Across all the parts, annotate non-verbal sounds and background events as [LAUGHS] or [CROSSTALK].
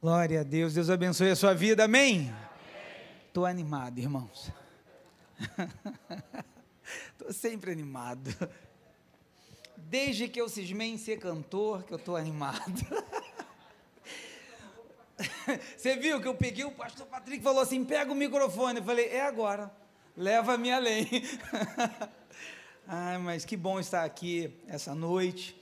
Glória a Deus, Deus abençoe a sua vida, amém? Estou animado, irmãos. [LAUGHS] Estou sempre animado. Desde que eu cismei em ser cantor, que eu estou animado. [LAUGHS] Você viu que eu peguei o pastor Patrick falou assim: pega o microfone. Eu falei, é agora, leva-me além. [LAUGHS] Ai, mas que bom estar aqui essa noite.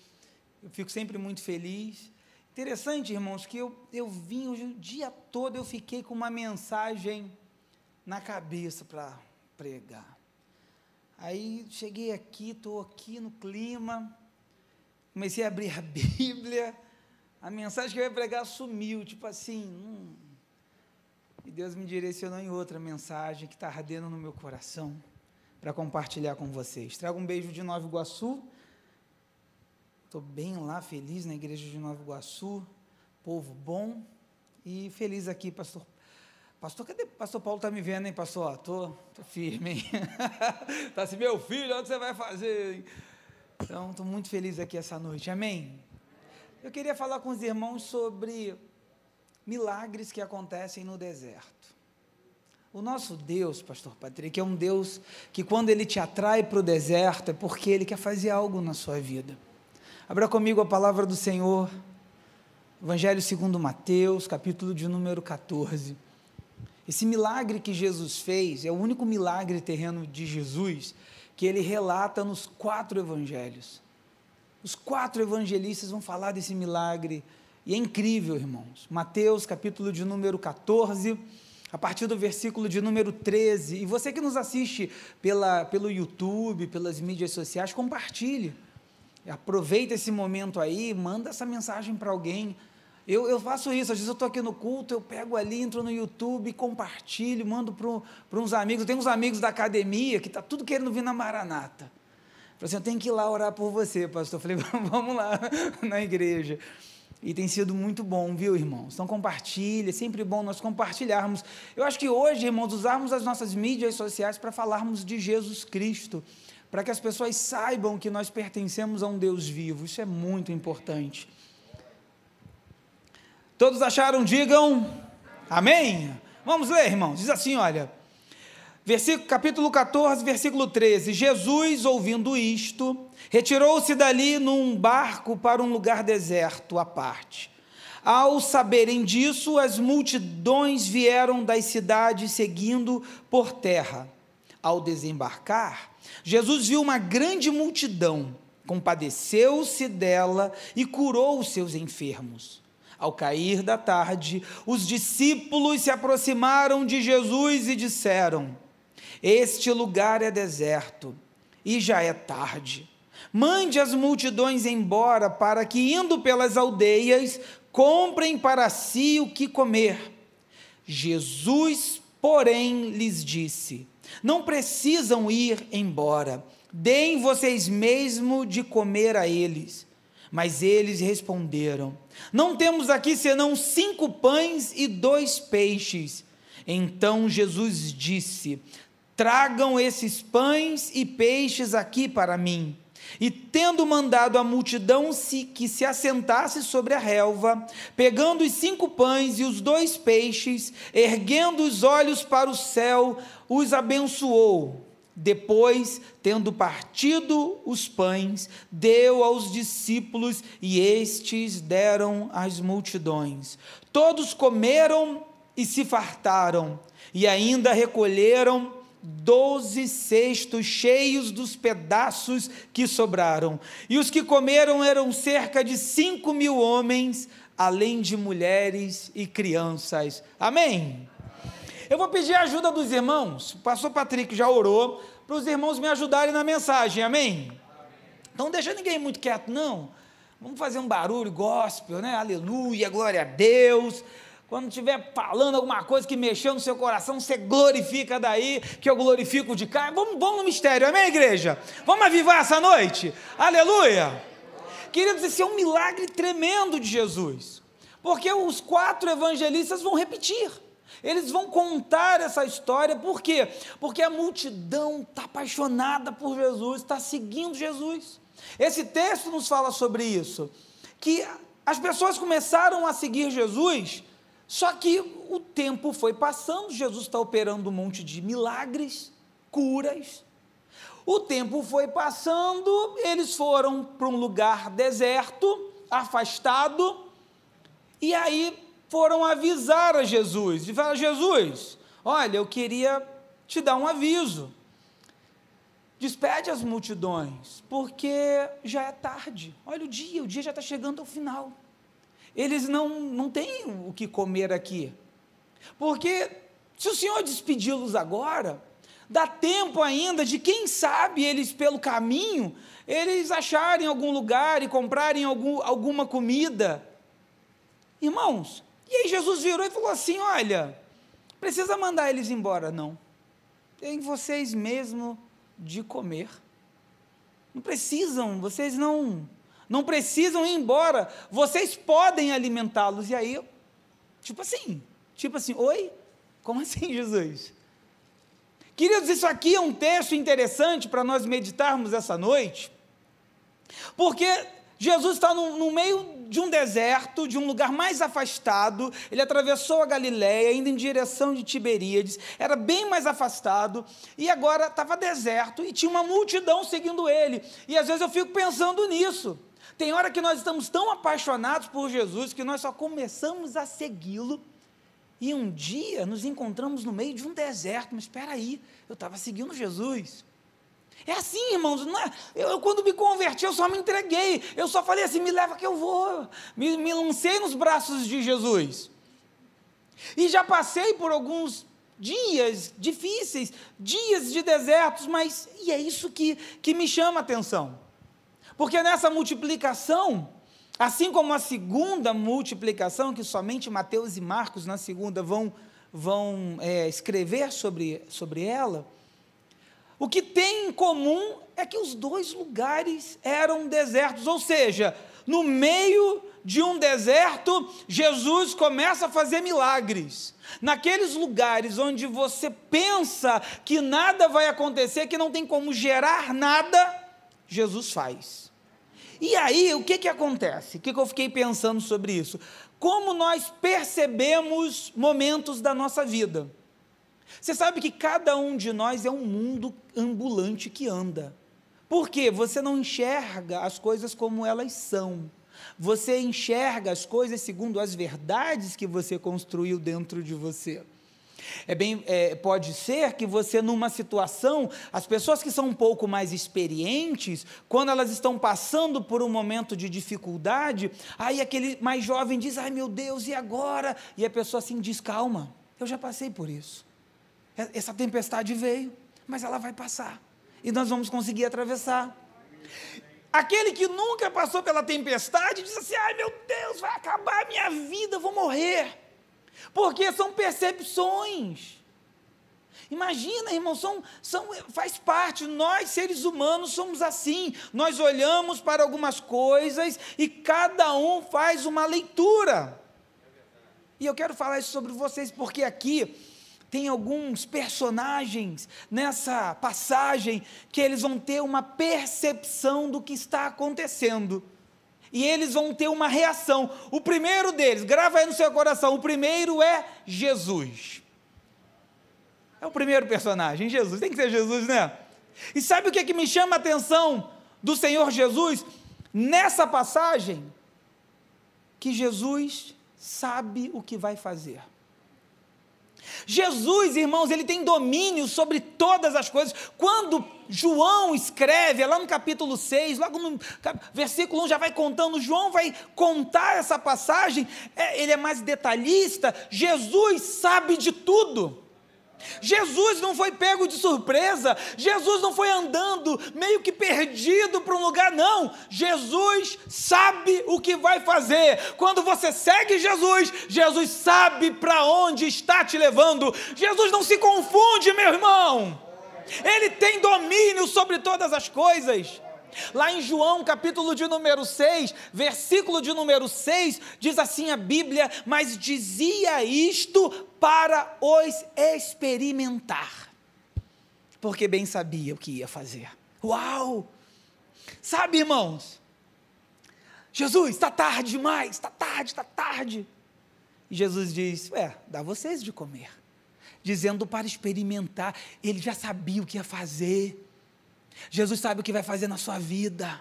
Eu fico sempre muito feliz. Interessante, irmãos, que eu, eu vim hoje, o dia todo eu fiquei com uma mensagem na cabeça para pregar. Aí cheguei aqui, estou aqui no clima, comecei a abrir a [LAUGHS] Bíblia, a mensagem que eu ia pregar sumiu, tipo assim, hum, e Deus me direcionou em outra mensagem que está ardendo no meu coração para compartilhar com vocês. Trago um beijo de Nova Iguaçu Estou bem lá, feliz na igreja de Nova Iguaçu, povo bom e feliz aqui, pastor. Pastor, cadê? Pastor Paulo está me vendo, hein, pastor? Tô, tô firme, hein? Está [LAUGHS] assim, meu filho, onde você vai fazer? Então, estou muito feliz aqui essa noite, amém? Eu queria falar com os irmãos sobre milagres que acontecem no deserto. O nosso Deus, pastor Patrick, é um Deus que quando ele te atrai para o deserto é porque ele quer fazer algo na sua vida. Abra comigo a palavra do Senhor, Evangelho segundo Mateus, capítulo de número 14. Esse milagre que Jesus fez é o único milagre terreno de Jesus que ele relata nos quatro evangelhos. Os quatro evangelistas vão falar desse milagre e é incrível, irmãos. Mateus, capítulo de número 14, a partir do versículo de número 13. E você que nos assiste pela, pelo YouTube, pelas mídias sociais, compartilhe Aproveita esse momento aí, manda essa mensagem para alguém. Eu, eu, faço isso, às vezes eu estou aqui no culto, eu pego ali, entro no YouTube, compartilho, mando para uns amigos. Eu tenho uns amigos da academia que está tudo querendo vir na Maranata. Falei assim, eu tenho que ir lá orar por você, pastor. Eu falei, [LAUGHS] vamos lá [LAUGHS] na igreja. E tem sido muito bom, viu, irmãos? Então compartilhe, é sempre bom nós compartilharmos. Eu acho que hoje, irmãos, usarmos as nossas mídias sociais para falarmos de Jesus Cristo para que as pessoas saibam que nós pertencemos a um Deus vivo. Isso é muito importante. Todos acharam? Digam amém. Vamos ler, irmãos. Diz assim: olha, versículo, capítulo 14, versículo 13: Jesus, ouvindo isto, retirou-se dali num barco para um lugar deserto à parte. Ao saberem disso, as multidões vieram das cidades seguindo por terra. Ao desembarcar, Jesus viu uma grande multidão, compadeceu-se dela e curou os seus enfermos. Ao cair da tarde, os discípulos se aproximaram de Jesus e disseram: Este lugar é deserto e já é tarde. Mande as multidões embora, para que, indo pelas aldeias, comprem para si o que comer. Jesus, porém, lhes disse: não precisam ir embora. Deem vocês mesmo de comer a eles. Mas eles responderam: Não temos aqui senão cinco pães e dois peixes. Então Jesus disse: Tragam esses pães e peixes aqui para mim. E tendo mandado a multidão se, que se assentasse sobre a relva, pegando os cinco pães e os dois peixes, erguendo os olhos para o céu, os abençoou. Depois, tendo partido os pães, deu aos discípulos e estes deram às multidões. Todos comeram e se fartaram, e ainda recolheram doze cestos cheios dos pedaços que sobraram. E os que comeram eram cerca de cinco mil homens, além de mulheres e crianças. Amém? Eu vou pedir a ajuda dos irmãos. O pastor Patrick já orou para os irmãos me ajudarem na mensagem. Amém? Então, deixa ninguém muito quieto, não. Vamos fazer um barulho gospel, né? Aleluia, glória a Deus. Quando estiver falando alguma coisa que mexeu no seu coração, você glorifica daí, que eu glorifico de cá. Vamos, vamos no mistério, amém, igreja? Vamos avivar essa noite? Aleluia! Queridos, esse é um milagre tremendo de Jesus, porque os quatro evangelistas vão repetir. Eles vão contar essa história, por quê? Porque a multidão está apaixonada por Jesus, está seguindo Jesus. Esse texto nos fala sobre isso, que as pessoas começaram a seguir Jesus Só que o tempo foi passando, Jesus está operando um monte de milagres, curas. O tempo foi passando, eles foram para um lugar deserto, afastado, e aí foram avisar a Jesus. E falaram: Jesus, olha, eu queria te dar um aviso. Despede as multidões, porque já é tarde. Olha o dia, o dia já está chegando ao final. Eles não, não têm o que comer aqui. Porque se o Senhor despedi-los agora, dá tempo ainda de, quem sabe, eles pelo caminho, eles acharem algum lugar e comprarem algum, alguma comida. Irmãos, e aí Jesus virou e falou assim: Olha, precisa mandar eles embora, não. Tem vocês mesmo de comer. Não precisam, vocês não não precisam ir embora, vocês podem alimentá-los. E aí, tipo assim, tipo assim, oi? Como assim, Jesus? Queridos, isso aqui é um texto interessante para nós meditarmos essa noite, porque Jesus está no, no, meio de um deserto, de um lugar mais afastado. Ele atravessou a Galiléia, indo em direção de Tiberíades, era bem mais afastado, e agora estava deserto e tinha uma multidão seguindo ele. E às vezes eu fico pensando nisso. Tem hora que nós estamos tão apaixonados por Jesus que nós só começamos a segui-lo e um dia nos encontramos no meio de um deserto. Mas espera aí, eu estava seguindo Jesus. É assim, irmãos, não é? eu, eu, quando me converti, eu só me entreguei, eu só falei assim: me leva que eu vou, me, me lancei nos braços de Jesus. E já passei por alguns dias difíceis, dias de desertos, mas e é isso que, que me chama a atenção. Porque nessa multiplicação, assim como a segunda multiplicação, que somente Mateus e Marcos na segunda vão, vão é, escrever sobre, sobre ela, o que tem em comum é que os dois lugares eram desertos, ou seja, no meio de um deserto, Jesus começa a fazer milagres. Naqueles lugares onde você pensa que nada vai acontecer, que não tem como gerar nada, Jesus faz. E aí, o que, que acontece? O que, que eu fiquei pensando sobre isso? Como nós percebemos momentos da nossa vida? Você sabe que cada um de nós é um mundo ambulante que anda. Por quê? Você não enxerga as coisas como elas são. Você enxerga as coisas segundo as verdades que você construiu dentro de você. É bem, é, pode ser que você, numa situação, as pessoas que são um pouco mais experientes, quando elas estão passando por um momento de dificuldade, aí aquele mais jovem diz: Ai meu Deus, e agora? E a pessoa assim diz: Calma, eu já passei por isso. Essa tempestade veio, mas ela vai passar. E nós vamos conseguir atravessar. Aquele que nunca passou pela tempestade diz assim: ai meu Deus, vai acabar a minha vida, eu vou morrer. Porque são percepções. Imagina, irmão, são, são, faz parte, nós seres humanos somos assim. Nós olhamos para algumas coisas e cada um faz uma leitura. E eu quero falar isso sobre vocês porque aqui tem alguns personagens nessa passagem que eles vão ter uma percepção do que está acontecendo e eles vão ter uma reação. O primeiro deles, grava aí no seu coração, o primeiro é Jesus. É o primeiro personagem, Jesus. Tem que ser Jesus, né? E sabe o que, é que me chama a atenção do Senhor Jesus? Nessa passagem, que Jesus sabe o que vai fazer. Jesus, irmãos, ele tem domínio sobre todas as coisas. Quando João escreve, é lá no capítulo 6, logo no versículo 1 já vai contando, João vai contar essa passagem, é, ele é mais detalhista. Jesus sabe de tudo. Jesus não foi pego de surpresa, Jesus não foi andando meio que perdido para um lugar, não. Jesus sabe o que vai fazer. Quando você segue Jesus, Jesus sabe para onde está te levando. Jesus não se confunde, meu irmão. Ele tem domínio sobre todas as coisas. Lá em João, capítulo de número 6, versículo de número 6, diz assim a Bíblia: Mas dizia isto para os experimentar, porque bem sabia o que ia fazer. Uau! Sabe, irmãos, Jesus, está tarde demais, está tarde, está tarde. E Jesus diz: Ué, dá vocês de comer. Dizendo para experimentar, ele já sabia o que ia fazer. Jesus sabe o que vai fazer na sua vida.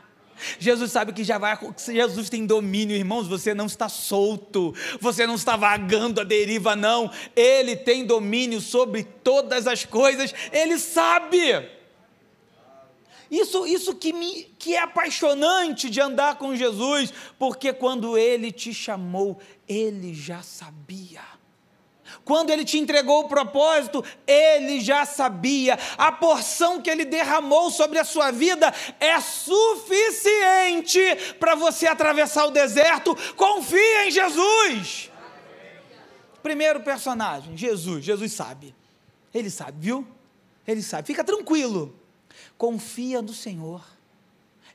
Jesus sabe que já vai, Jesus tem domínio, irmãos, você não está solto, você não está vagando a deriva, não, Ele tem domínio sobre todas as coisas, Ele sabe. Isso, isso que, me, que é apaixonante de andar com Jesus, porque quando Ele te chamou, Ele já sabia. Quando ele te entregou o propósito, ele já sabia. A porção que ele derramou sobre a sua vida é suficiente para você atravessar o deserto. Confia em Jesus. Primeiro personagem, Jesus. Jesus sabe. Ele sabe, viu? Ele sabe. Fica tranquilo. Confia no Senhor.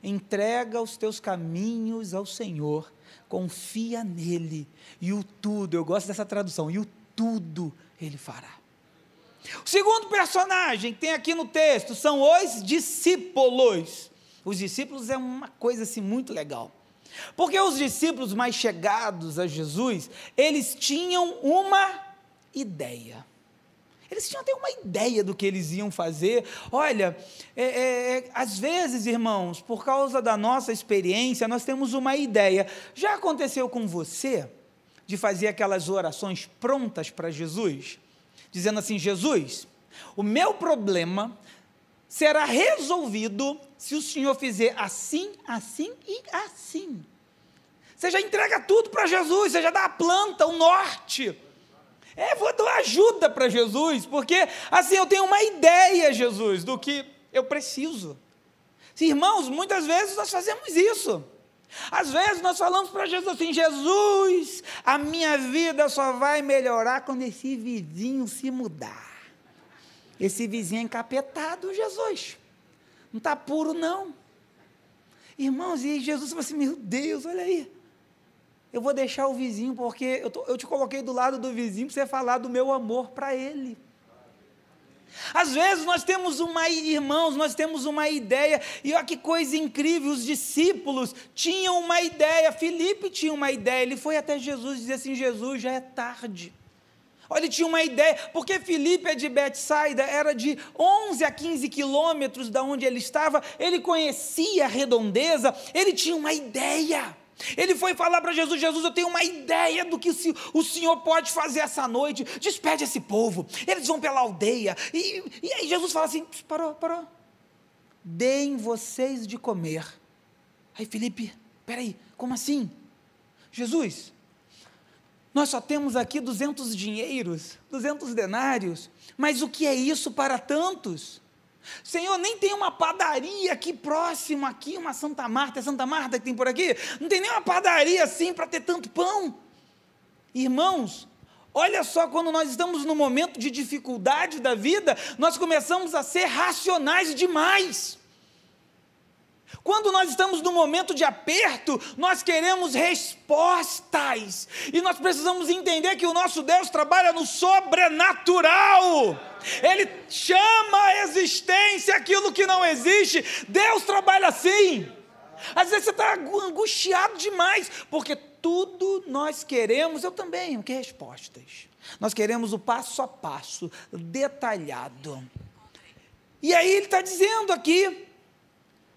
Entrega os teus caminhos ao Senhor. Confia nele. E o tudo, eu gosto dessa tradução, e o tudo ele fará. O segundo personagem que tem aqui no texto são os discípulos. Os discípulos é uma coisa assim muito legal. Porque os discípulos mais chegados a Jesus, eles tinham uma ideia. Eles tinham até uma ideia do que eles iam fazer. Olha, é, é, é, às vezes, irmãos, por causa da nossa experiência, nós temos uma ideia. Já aconteceu com você? De fazer aquelas orações prontas para Jesus, dizendo assim: Jesus, o meu problema será resolvido se o Senhor fizer assim, assim e assim. Você já entrega tudo para Jesus, você já dá a planta, o norte. É, vou dar ajuda para Jesus, porque assim eu tenho uma ideia, Jesus, do que eu preciso. Irmãos, muitas vezes nós fazemos isso. Às vezes nós falamos para Jesus assim: Jesus, a minha vida só vai melhorar quando esse vizinho se mudar. Esse vizinho é encapetado, Jesus. Não está puro, não. Irmãos, e Jesus falou assim: Meu Deus, olha aí. Eu vou deixar o vizinho, porque eu, tô, eu te coloquei do lado do vizinho para você falar do meu amor para ele. Às vezes nós temos uma, irmãos, nós temos uma ideia, e olha que coisa incrível, os discípulos tinham uma ideia, Felipe tinha uma ideia, ele foi até Jesus e disse assim: Jesus, já é tarde. Olha, ele tinha uma ideia, porque Felipe é de Betsaida, era de 11 a 15 quilômetros da onde ele estava, ele conhecia a redondeza, ele tinha uma ideia. Ele foi falar para Jesus: Jesus, eu tenho uma ideia do que o Senhor pode fazer essa noite. Despede esse povo. Eles vão pela aldeia. E, e aí Jesus fala assim: parou, parou. Deem vocês de comer. Aí Felipe, peraí, como assim? Jesus, nós só temos aqui 200 dinheiros, 200 denários, mas o que é isso para tantos? Senhor, nem tem uma padaria aqui próximo, aqui, uma Santa Marta, é Santa Marta que tem por aqui? Não tem nem uma padaria assim para ter tanto pão. Irmãos, olha só, quando nós estamos no momento de dificuldade da vida, nós começamos a ser racionais demais. Quando nós estamos no momento de aperto, nós queremos respostas. E nós precisamos entender que o nosso Deus trabalha no sobrenatural. Ele chama a existência aquilo que não existe. Deus trabalha assim. Às vezes você está angustiado demais, porque tudo nós queremos, eu também, o que respostas? Nós queremos o passo a passo, detalhado. E aí ele está dizendo aqui,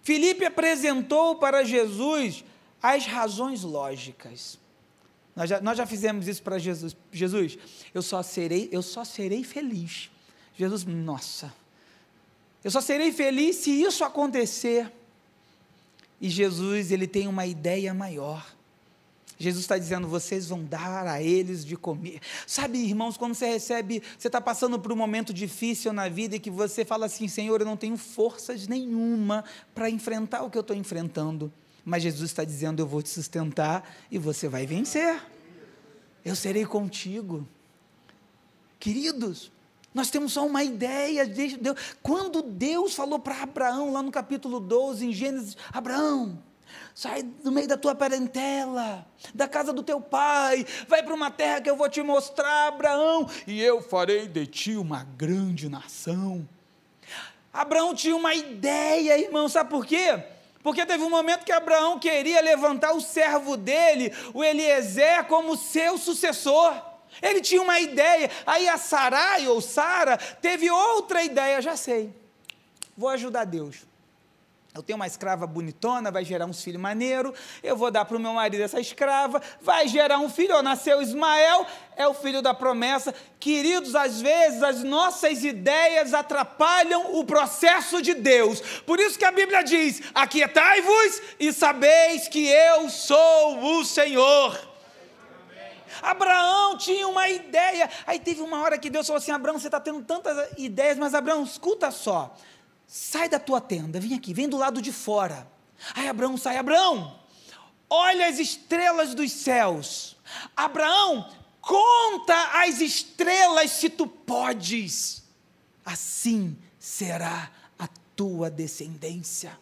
Filipe apresentou para Jesus as razões lógicas. Nós já, nós já fizemos isso para Jesus. Jesus, eu só serei, eu só serei feliz. Jesus, nossa, eu só serei feliz se isso acontecer. E Jesus, ele tem uma ideia maior. Jesus está dizendo: vocês vão dar a eles de comer. Sabe, irmãos, quando você recebe, você está passando por um momento difícil na vida e que você fala assim: Senhor, eu não tenho forças nenhuma para enfrentar o que eu estou enfrentando. Mas Jesus está dizendo: eu vou te sustentar e você vai vencer. Eu serei contigo. Queridos, nós temos só uma ideia de Deus. Quando Deus falou para Abraão, lá no capítulo 12, em Gênesis: Abraão, Sai do meio da tua parentela, da casa do teu pai, vai para uma terra que eu vou te mostrar, Abraão, e eu farei de ti uma grande nação. Abraão tinha uma ideia, irmão, sabe por quê? Porque teve um momento que Abraão queria levantar o servo dele, o Eliezer, como seu sucessor. Ele tinha uma ideia. Aí a Sarai ou Sara teve outra ideia, já sei. Vou ajudar Deus. Eu tenho uma escrava bonitona, vai gerar uns filhos maneiro. Eu vou dar para o meu marido essa escrava, vai gerar um filho. Ó, nasceu Ismael, é o filho da promessa. Queridos, às vezes as nossas ideias atrapalham o processo de Deus. Por isso que a Bíblia diz: Aquietai-vos e sabeis que eu sou o Senhor. Abraão tinha uma ideia. Aí teve uma hora que Deus falou assim: Abraão, você está tendo tantas ideias, mas Abraão, escuta só sai da tua tenda, vem aqui, vem do lado de fora. Aí Abraão sai, Abraão, olha as estrelas dos céus. Abraão, conta as estrelas se tu podes. Assim será a tua descendência.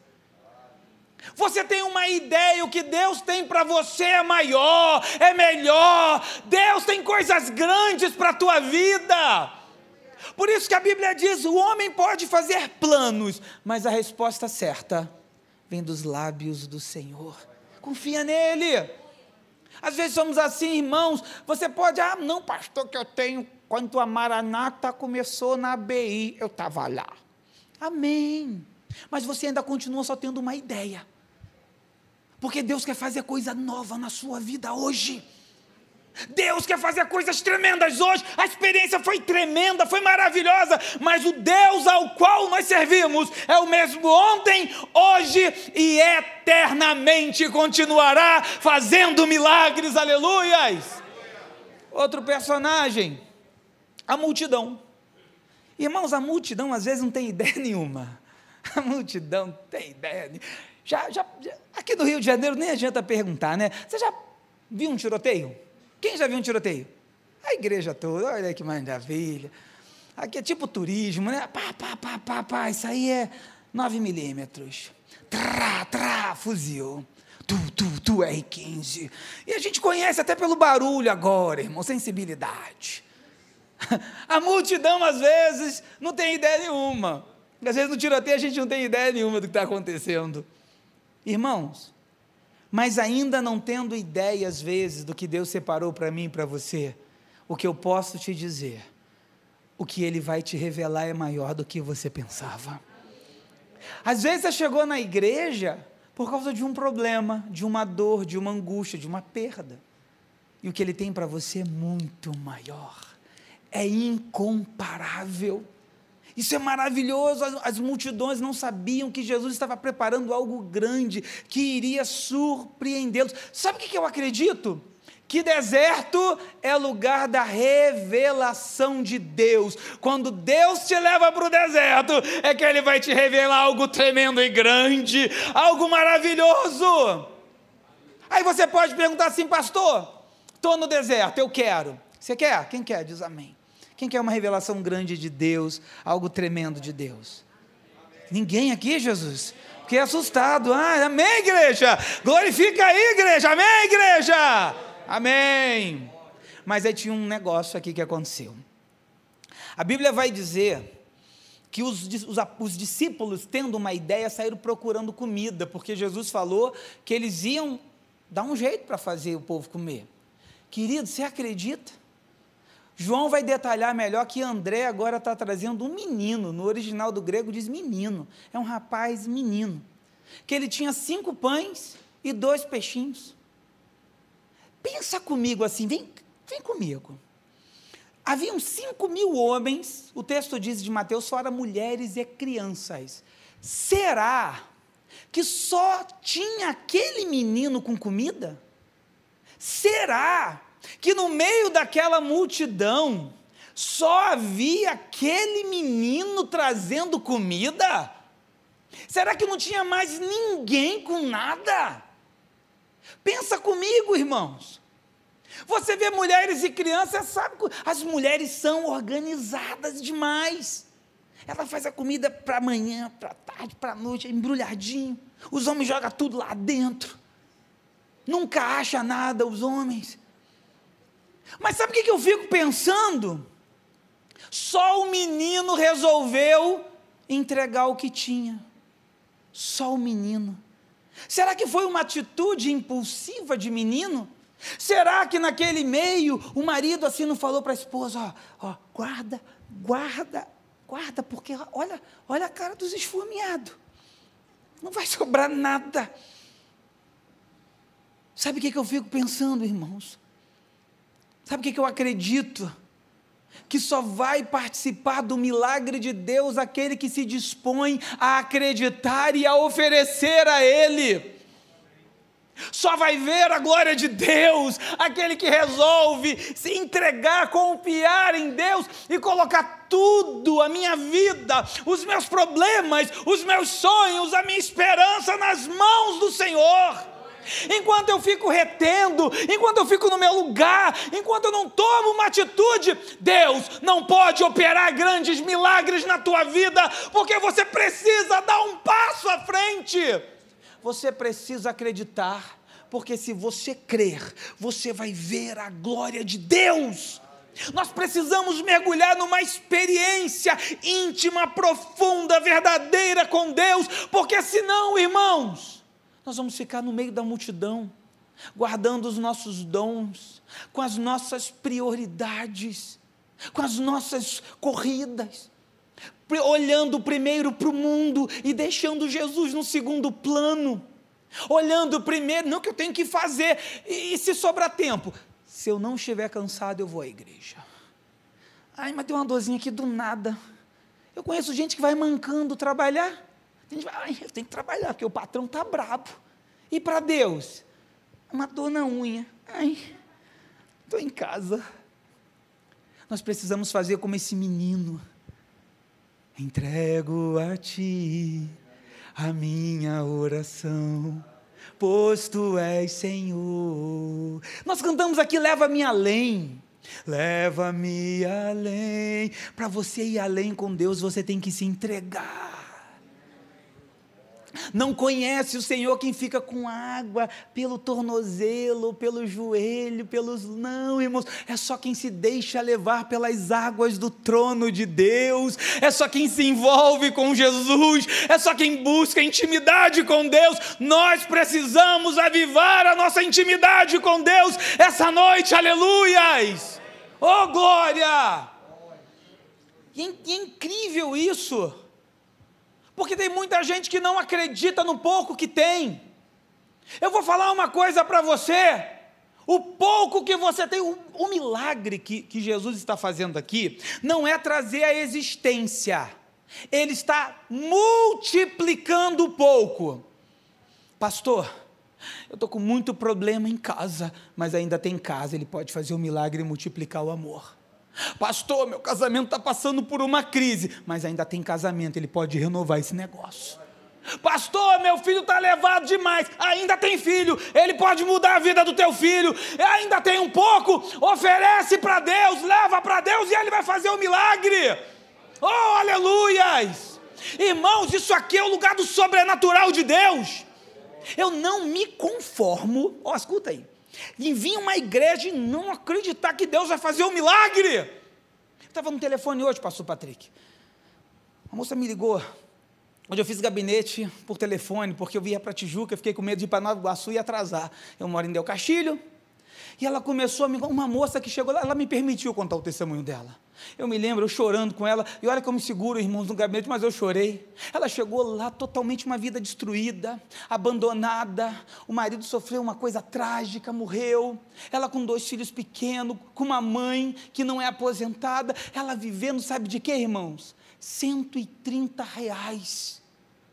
Você tem uma ideia, o que Deus tem para você é maior, é melhor. Deus tem coisas grandes para a tua vida. Por isso que a Bíblia diz: o homem pode fazer planos, mas a resposta certa vem dos lábios do Senhor. Confia nele. Às vezes somos assim, irmãos. Você pode, ah, não, pastor, que eu tenho. Quando a Maranata começou na ABI, eu estava lá. Amém. Mas você ainda continua só tendo uma ideia. Porque Deus quer fazer coisa nova na sua vida hoje. Deus quer fazer coisas tremendas hoje. A experiência foi tremenda, foi maravilhosa, mas o Deus ao qual nós servimos é o mesmo ontem, hoje e eternamente continuará fazendo milagres. Aleluias! Outro personagem, a multidão. Irmãos, a multidão às vezes não tem ideia [LAUGHS] nenhuma. A multidão não tem ideia. Já, já, já, aqui no Rio de Janeiro nem adianta perguntar, né? Você já viu um tiroteio? Quem já viu um tiroteio? A igreja toda, olha que maravilha. Aqui é tipo turismo, né? Pá, pá, pá, pá, pá. Isso aí é 9 milímetros. Trá, trá, fuzil. Tu, tu, tu, R15. E a gente conhece até pelo barulho agora, irmão, sensibilidade. [LAUGHS] A multidão, às vezes, não tem ideia nenhuma. Às vezes no tiroteio a gente não tem ideia nenhuma do que está acontecendo. Irmãos, mas ainda não tendo ideia, às vezes, do que Deus separou para mim e para você, o que eu posso te dizer, o que Ele vai te revelar é maior do que você pensava. Às vezes você chegou na igreja por causa de um problema, de uma dor, de uma angústia, de uma perda. E o que Ele tem para você é muito maior, é incomparável. Isso é maravilhoso. As, as, multidões não sabiam que Jesus estava preparando algo grande que iria surpreendê-los. Sabe o que eu acredito? Que deserto é lugar da revelação de Deus. Quando Deus te leva para o deserto, é que Ele vai te revelar algo tremendo e grande, algo maravilhoso. Aí você pode perguntar assim, pastor, estou no deserto, eu quero. Você quer? Quem quer? Diz amém. Quem quer uma revelação grande de Deus, algo tremendo de Deus? Ninguém aqui, Jesus? Fiquei assustado. Ah, amém, igreja. Glorifica aí, igreja. Amém, igreja. Amém. Mas aí tinha um negócio aqui que aconteceu. A Bíblia vai dizer que os, os, os, discípulos, tendo uma ideia, saíram procurando comida, porque Jesus falou que eles iam dar um jeito para fazer o povo comer. Querido, você acredita? João vai detalhar melhor que André agora está trazendo um menino, no original do grego diz menino, é um rapaz menino, que ele tinha cinco pães e dois peixinhos. Pensa comigo assim, vem, vem comigo. Haviam cinco mil homens, o texto diz de Mateus, fora mulheres e crianças. Será que só tinha aquele menino com comida? Será que no meio daquela multidão só havia aquele menino trazendo comida? Será que não tinha mais ninguém com nada? Pensa comigo, irmãos. Você vê mulheres e crianças, sabe, as mulheres são organizadas demais. Ela faz a comida para amanhã, para tarde, para noite, embrulhadinho. Os homens jogam tudo lá dentro. Nunca acha nada os homens. Mas sabe o que eu fico pensando? Só o menino resolveu entregar o que tinha. Só o menino. Será que foi uma atitude impulsiva de menino? Será que naquele meio o marido assim não falou para a esposa, ó, ó, guarda, guarda, guarda, porque olha, olha a cara dos esfomeados. Não vai sobrar nada. Sabe o que, que eu fico pensando, irmãos? Sabe o que, eu acredito? Que só vai participar do milagre de Deus aquele que se dispõe a acreditar e a oferecer a Ele. Só vai ver a glória de Deus, aquele que resolve se entregar, confiar em Deus e colocar tudo, a minha vida, os meus problemas, os meus sonhos, a minha esperança nas mãos do Senhor. Enquanto eu fico retendo, enquanto eu fico no meu lugar, enquanto eu não tomo uma atitude, Deus não pode operar grandes milagres na tua vida, porque você precisa dar um passo à frente. Você precisa acreditar, porque se você crer, você vai ver a glória de Deus. Nós precisamos mergulhar numa experiência íntima, profunda, verdadeira com Deus, porque senão, irmãos, nós vamos ficar no meio da multidão, guardando os nossos dons, com as nossas prioridades, com as nossas corridas, olhando primeiro para o mundo e deixando Jesus no segundo plano. Olhando primeiro, não que eu tenho que fazer, e, e se sobrar tempo, se eu não estiver cansado, eu vou à igreja. Ai, mas tem uma dorzinha aqui do nada. Eu conheço gente que vai mancando trabalhar. Tem gente vai, ai, eu tenho que trabalhar, porque o patrão está brabo. E para Deus? Uma dor na unha. Ai, estou em casa. Nós precisamos fazer como esse menino Entrego a ti a minha oração, pois tu és Senhor. Nós cantamos aqui, leva-me além. Leva-me além. Para você ir além com Deus, você tem que se entregar. Não conhece o Senhor quem fica com água pelo tornozelo, pelo joelho, pelos. Não, irmãos, é só quem se deixa levar pelas águas do trono de Deus, é só quem se envolve com Jesus, é só quem busca intimidade com Deus. Nós precisamos avivar a nossa intimidade com Deus essa noite, aleluias! Oh, glória! E é incrível isso. Porque tem muita gente que não acredita no pouco que tem. Eu vou falar uma coisa para você. O pouco que você tem, o, o milagre que, que Jesus está fazendo aqui, não é trazer a existência, ele está multiplicando o pouco. Pastor, eu estou com muito problema em casa, mas ainda tem casa, ele pode fazer o milagre e multiplicar o amor. Pastor, meu casamento está passando por uma crise, mas ainda tem casamento, ele pode renovar esse negócio. Pastor, meu filho está levado demais, ainda tem filho, ele pode mudar a vida do teu filho, ainda tem um pouco, oferece para Deus, leva para Deus e ele vai fazer o um milagre. Oh, aleluias! Irmãos, isso aqui é o lugar do sobrenatural de Deus. Eu não me conformo, ó, oh, escuta aí em vir uma igreja e não acreditar que Deus vai fazer um milagre. Eu estava no telefone hoje, pastor Patrick. A moça me ligou. Onde eu fiz gabinete por telefone, porque eu via para Tijuca, eu fiquei com medo de ir para Nova Iguaçu e atrasar. Eu moro em Del Castilho, e ela começou a me. Uma moça que chegou lá, ela me permitiu contar o testemunho dela. Eu me lembro, eu chorando com ela, e olha como me seguro, irmãos, no gabinete, mas eu chorei. Ela chegou lá totalmente uma vida destruída, abandonada. O marido sofreu uma coisa trágica, morreu. Ela com dois filhos pequenos, com uma mãe que não é aposentada. Ela vivendo, sabe de quê, irmãos? 130 reais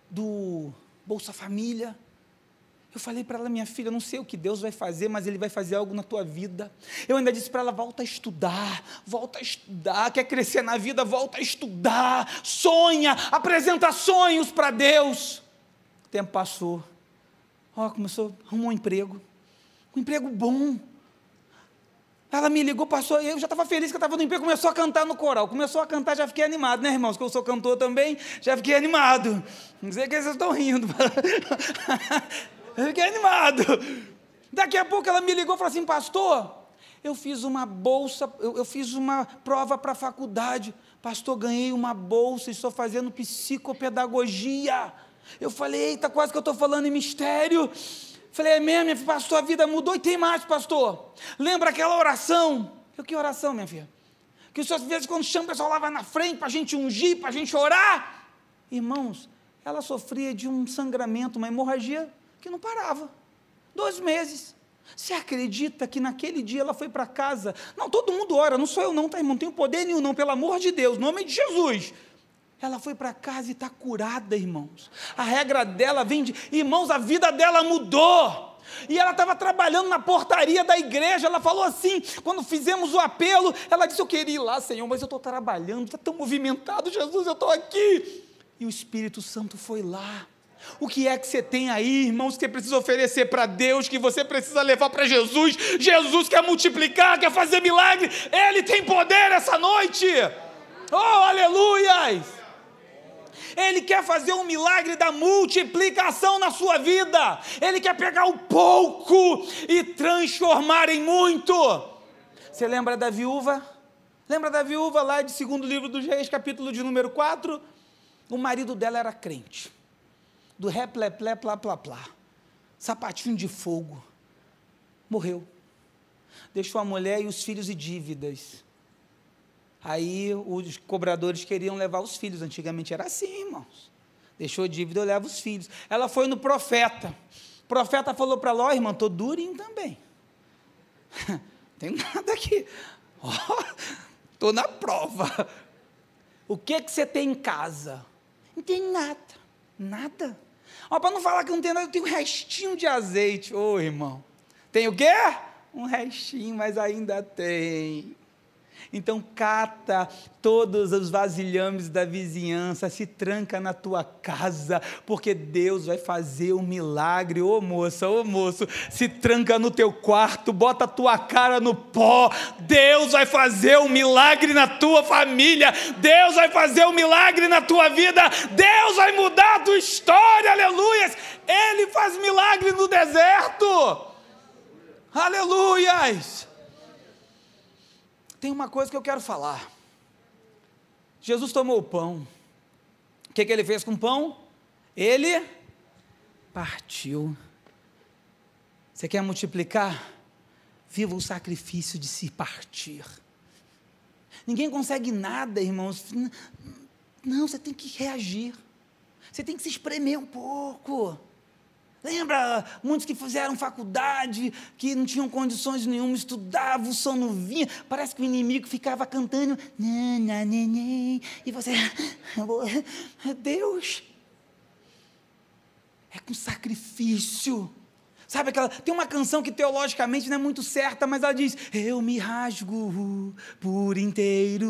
do Bolsa Família. Eu falei para ela, minha filha, não sei o que Deus vai fazer, mas Ele vai fazer algo na tua vida. Eu ainda disse para ela: volta a estudar, volta a estudar, quer crescer na vida, volta a estudar, sonha, apresenta sonhos para Deus. O tempo passou. Ó, começou, arrumou um emprego, um emprego bom. Ela me ligou, passou, eu já estava feliz que eu estava no emprego, começou a cantar no coral. Começou a cantar, já fiquei animado, né, irmãos? Que eu sou cantor também, já fiquei animado. Não sei que vocês estão rindo. [LAUGHS] Eu fiquei animado. Daqui a pouco ela me ligou e falou assim: Pastor, eu fiz uma bolsa, eu, eu fiz uma prova para a faculdade. Pastor, ganhei uma bolsa e estou fazendo psicopedagogia. Eu falei, eita, quase que eu estou falando em mistério. Falei, é mesmo, minha filha, pastor, a vida mudou e tem mais, pastor. Lembra aquela oração? Eu, que oração, minha filha? Que o senhor, às vezes, quando chama, o pessoal lá vai na frente para a gente ungir, para a gente orar. Irmãos, ela sofria de um sangramento, uma hemorragia que não parava. Dois meses. Você acredita que naquele dia ela foi para casa? Não, todo mundo ora, não sou eu não, tá, irmão? Não tenho poder nenhum, não, pelo amor de Deus, no nome de Jesus. Ela foi para casa e está curada, irmãos. A regra dela vem de. Irmãos, a vida dela mudou. E ela estava trabalhando na portaria da igreja. Ela falou assim: quando fizemos o apelo, ela disse: Eu queria ir lá, Senhor, mas eu estou trabalhando, está tão movimentado, Jesus, eu estou aqui. E o Espírito Santo foi lá. O que é que você tem aí, irmãos, que você precisa oferecer para Deus, que você precisa levar para Jesus? Jesus quer multiplicar, quer fazer milagre, Ele tem poder essa noite. Oh, aleluias! Ele quer fazer um milagre da multiplicação na sua vida. Ele quer pegar o pouco e transformar em muito. Você lembra da viúva? Lembra da viúva lá de segundo livro dos reis, capítulo de número 4? O marido dela era crente. Do ré, plé, plé, plá, plá, plá. Sapatinho de fogo. Morreu. Deixou a mulher e os filhos e dívidas. Aí os cobradores queriam levar os filhos. Antigamente era assim, irmãos. Deixou dívida, eu levo os filhos. Ela foi no profeta. O profeta falou para ela: Ó, oh, irmã, estou durinho também. [LAUGHS] Tem nada aqui. [LAUGHS] Estou oh, na prova. O que, que você tem em casa? Não tem nada. Nada. Ó, para não falar que não tem nada, eu tenho um restinho de azeite. Ô, irmão. Tem o quê? Um restinho, mas ainda tem. Então cata todos os vasilhames da vizinhança, se tranca na tua casa, porque Deus vai fazer um milagre. Ô moça, ô moço, se tranca no teu quarto, bota a tua cara no pó. Deus vai fazer um milagre na tua família. Deus vai fazer um milagre na tua vida. Deus vai mudar a tua história. Aleluias. Ele faz milagre no deserto. Aleluias tem uma coisa que eu quero falar. Jesus tomou o pão. O que, que ele fez com o pão? Ele partiu. Você quer multiplicar? Viva o sacrifício de se partir. Ninguém consegue nada, irmãos. Não, você tem que reagir. Você tem que se espremer um pouco. Lembra muitos que fizeram faculdade, que não tinham condições nenhuma, estudavam, o sono vinha, parece que o inimigo ficava cantando, e você, [LAUGHS] Deus, é com sacrifício. Sabe aquela. Tem uma canção que teologicamente não é muito certa, mas ela diz: Eu me rasgo por inteiro.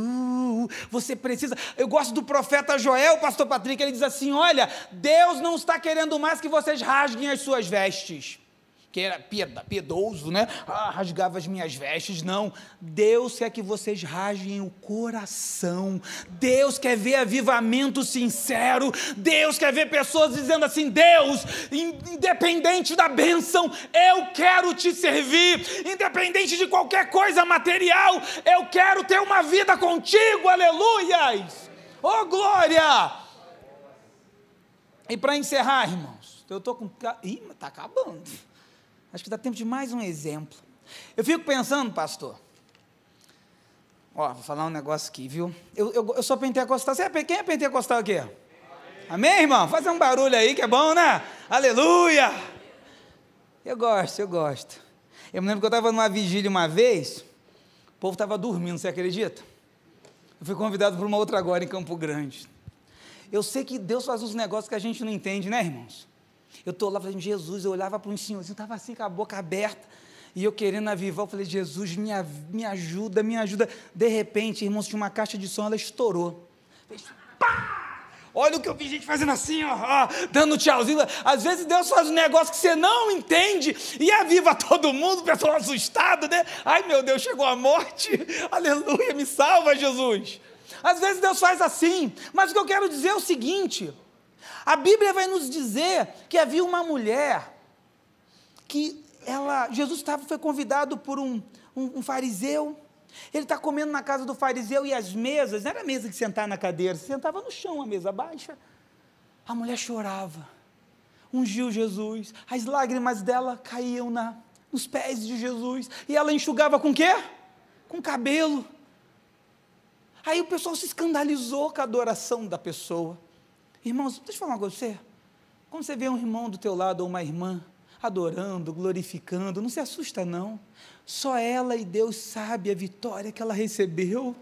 Você precisa. Eu gosto do profeta Joel, pastor Patrick, ele diz assim: Olha, Deus não está querendo mais que vocês rasguem as suas vestes que era piedoso, né? Ah, rasgava as minhas vestes. Não. Deus quer que vocês rasguem o coração. Deus quer ver avivamento sincero. Deus quer ver pessoas dizendo assim: Deus, independente da bênção, eu quero te servir. Independente de qualquer coisa material, eu quero ter uma vida contigo. Aleluias! Oh, glória! E para encerrar, irmãos, eu estou com. Ih, está acabando. Acho que dá tempo de mais um exemplo. Eu fico pensando, pastor. Ó, vou falar um negócio aqui, viu? Eu, eu, eu sou pentecostal. Você é, quem é pentecostal aqui? Amém, Amém irmão? Fazer um barulho aí que é bom, né? Aleluia! Eu gosto, eu gosto. Eu me lembro que eu estava numa vigília uma vez, o povo estava dormindo, você acredita? Eu fui convidado para uma outra agora em Campo Grande. Eu sei que Deus faz uns negócios que a gente não entende, né, irmãos? Eu estou lá falando, Jesus, eu olhava para um senhorzinho, estava assim com a boca aberta, e eu querendo avivar, eu falei, Jesus, me, me ajuda, me ajuda. De repente, irmãos, tinha uma caixa de som, ela estourou. Fez, pá! Olha o que eu vi gente fazendo assim, ó, ó, dando tchauzinho. Às vezes Deus faz um negócio que você não entende e aviva todo mundo, o pessoal assustado, né? Ai meu Deus, chegou a morte. [LAUGHS] Aleluia, me salva, Jesus. Às vezes Deus faz assim, mas o que eu quero dizer é o seguinte: a Bíblia vai nos dizer que havia uma mulher que ela, Jesus estava, foi convidado por um, um, um fariseu. Ele está comendo na casa do fariseu e as mesas, não era mesa de sentar na cadeira, sentava no chão, a mesa baixa. A mulher chorava, ungiu Jesus, as lágrimas dela caíam na, nos pés de Jesus, e ela enxugava com quê? Com cabelo. Aí o pessoal se escandalizou com a adoração da pessoa. Irmãos, deixa eu falar uma coisa você. Quando você vê um irmão do teu lado ou uma irmã adorando, glorificando, não se assusta não. Só ela e Deus sabe a vitória que ela recebeu.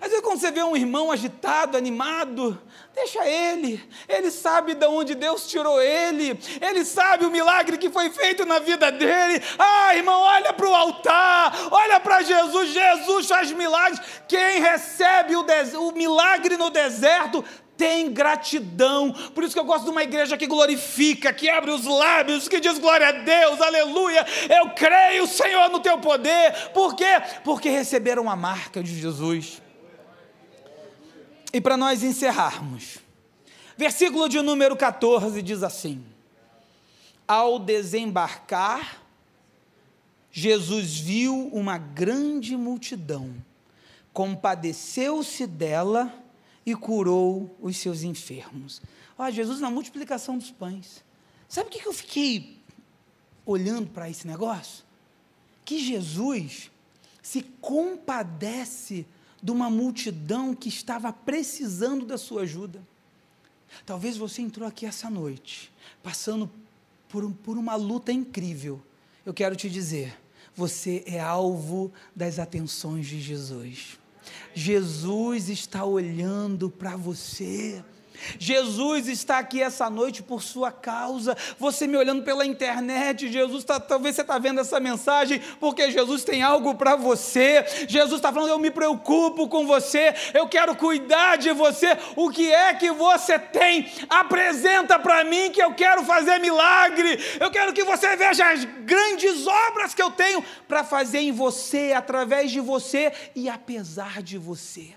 Às vezes, quando você vê um irmão agitado, animado, deixa ele. Ele sabe de onde Deus tirou ele. Ele sabe o milagre que foi feito na vida dele. Ah, irmão, olha para o altar, olha para Jesus. Jesus faz milagres. Quem recebe o, o milagre no deserto tem gratidão. Por isso que eu gosto de uma igreja que glorifica, que abre os lábios, que diz glória a Deus, aleluia. Eu creio, Senhor, no teu poder. Por quê? Porque receberam a marca de Jesus. E para nós encerrarmos, versículo de número 14 diz assim: Ao desembarcar, Jesus viu uma grande multidão, compadeceu-se dela e curou os seus enfermos. Ó, Jesus na multiplicação dos pães. Sabe o que eu fiquei olhando para esse negócio? Que Jesus se compadece de uma multidão que estava precisando da sua ajuda. Talvez você entrou aqui essa noite, passando por, por uma luta incrível. Eu quero te dizer, você é alvo das atenções de Jesus. Jesus está olhando para você. Jesus está aqui essa noite por sua causa. Você me olhando pela internet, Jesus tá, talvez você está vendo essa mensagem porque Jesus tem algo para você. Jesus está falando: eu me preocupo com você, eu quero cuidar de você. O que é que você tem? Apresenta para mim que eu quero fazer milagre. Eu quero que você veja as grandes obras que eu tenho para fazer em você, através de você e apesar de você.